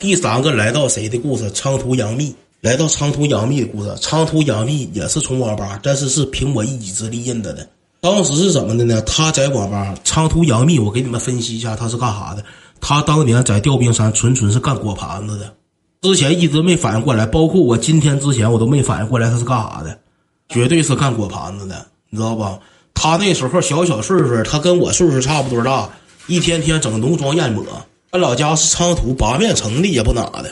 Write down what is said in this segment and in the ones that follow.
第三个来到谁的故事？长途杨幂来到长途杨幂的故事。长途杨幂也是从网吧，但是是凭我一己之力认得的。当时是怎么的呢？他在网吧，长途杨幂，我给你们分析一下，他是干啥的？他当年在吊冰山纯纯是干果盘子的，之前一直没反应过来，包括我今天之前我都没反应过来他是干啥的，绝对是干果盘子的，你知道吧？他那时候小小岁数，他跟我岁数差不多大，一天天整浓妆艳抹。俺老家是昌图八面城的，也不哪的。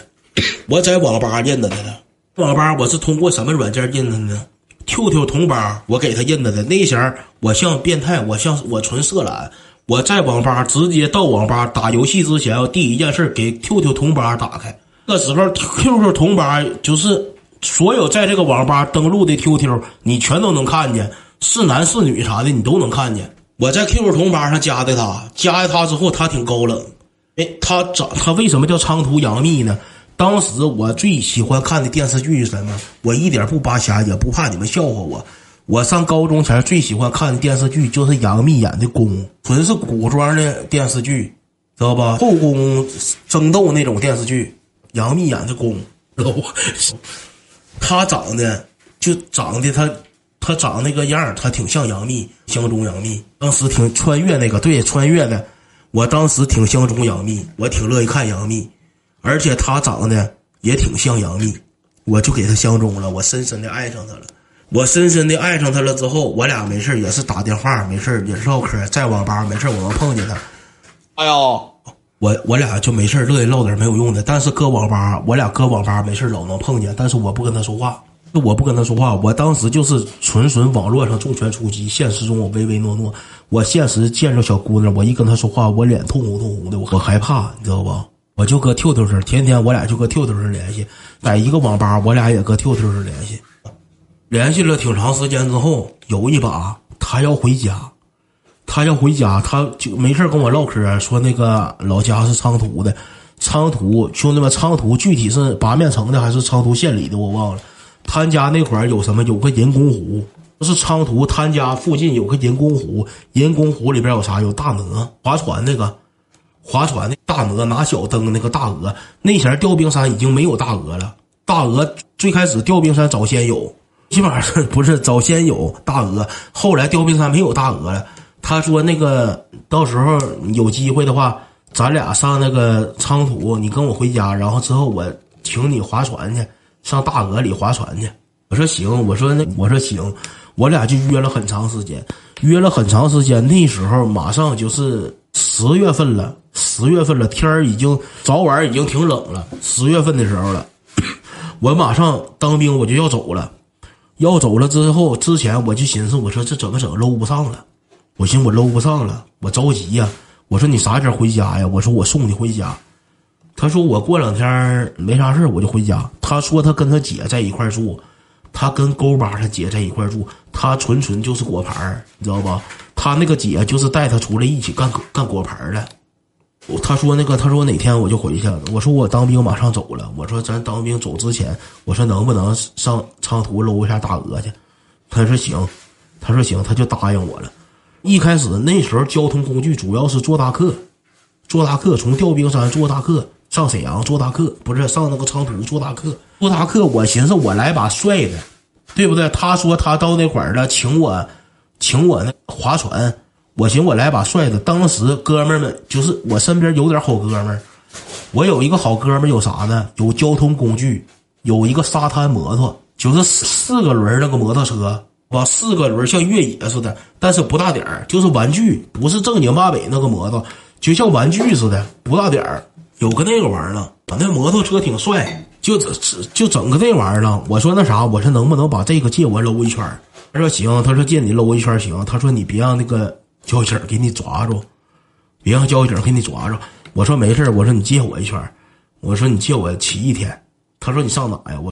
我在网吧认得他的，网吧我是通过什么软件认的呢？QQ 同吧，我给他认得的。那前我像变态，我像我纯色懒。我在网吧直接到网吧打游戏之前，第一件事给 QQ 同吧打开。那时候 QQ 同吧就是所有在这个网吧登录的 QQ，你全都能看见，是男是女啥的你都能看见。我在 QQ 同吧上加的他，加了他之后他挺高冷。哎，他长他为什么叫长途杨幂呢？当时我最喜欢看的电视剧是什么？我一点不扒瞎，也不怕你们笑话我。我上高中前最喜欢看的电视剧就是杨幂演的宫，纯是古装的电视剧，知道吧？后宫争斗那种电视剧，杨幂演的宫，知道不？她长得就长得她，她长那个样她挺像杨幂，相中杨幂。当时挺穿越那个，对，穿越的。我当时挺相中杨幂，我挺乐意看杨幂，而且她长得也挺像杨幂，我就给她相中了，我深深的爱上她了。我深深的爱上她了之后，我俩没事也是打电话，没事也是唠嗑，在网吧没事我能碰见她。哎呦，我我俩就没事乐意唠点没有用的，但是搁网吧，我俩搁网吧没事老能碰见，但是我不跟她说话。我不跟他说话，我当时就是纯纯网络上重拳出击，现实中我唯唯诺诺。我现实见着小姑娘，我一跟她说话，我脸通红通红的，我我害怕，你知道吧？我就搁 QQ 上，天天我俩就搁 QQ 上联系，在一个网吧，我俩也搁 QQ 上联系。联系了挺长时间之后，有一把他要回家，他要回家，他就没事跟我唠嗑，说那个老家是昌图的，昌图兄弟们，昌图具体是八面城的还是昌图县里的，我忘了。他家那块儿有什么？有个人工湖，是昌图。他家附近有个人工湖，人工湖里边有啥？有大鹅，划船那个，划船的大鹅，拿小灯那个大鹅。那前吊冰山已经没有大鹅了，大鹅最开始吊冰山早先有，基本上是不是早先有大鹅？后来吊冰山没有大鹅了。他说那个到时候有机会的话，咱俩上那个昌图，你跟我回家，然后之后我请你划船去。上大鹅里划船去，我说行，我说那我说行，我俩就约了很长时间，约了很长时间。那时候马上就是十月份了，十月份了，天儿已经早晚已经挺冷了。十月份的时候了，我马上当兵，我就要走了。要走了之后，之前我就寻思，我说这怎么整搂不上了？我寻我搂不上了，我着急呀。我说你啥时候回家呀？我说我送你回家。他说我过两天没啥事我就回家。他说他跟他姐在一块住，他跟勾巴他姐在一块住。他纯纯就是果盘你知道吧？他那个姐就是带他出来一起干干果盘的。他说那个他说哪天我就回去了。我说我当兵马上走了。我说咱当兵走之前，我说能不能上长途搂一下大鹅去？他说行。他说行，他就答应我了。一开始那时候交通工具主要是坐大客，坐大客从吊冰山坐大客。上沈阳坐大客，不是上那个长途坐大客。坐大客，我寻思我来把帅的，对不对？他说他到那块儿了，请我，请我那划船。我寻我来把帅的。当时哥们儿们就是我身边有点好哥们儿，我有一个好哥们儿有啥呢？有交通工具，有一个沙滩摩托，就是四个轮那个摩托车，哇？四个轮像越野似的，但是不大点儿，就是玩具，不是正经八百那个摩托，就像玩具似的，不大点儿。有个那个玩意儿了，我那摩托车挺帅，就整就整个这玩意儿了。我说那啥，我说能不能把这个借我搂一圈他说行，他说借你搂一圈行。他说你别让那个交警给你抓住，别让交警给你抓住。我说没事我说你借我一圈我说你借我骑一天。他说你上哪呀？我。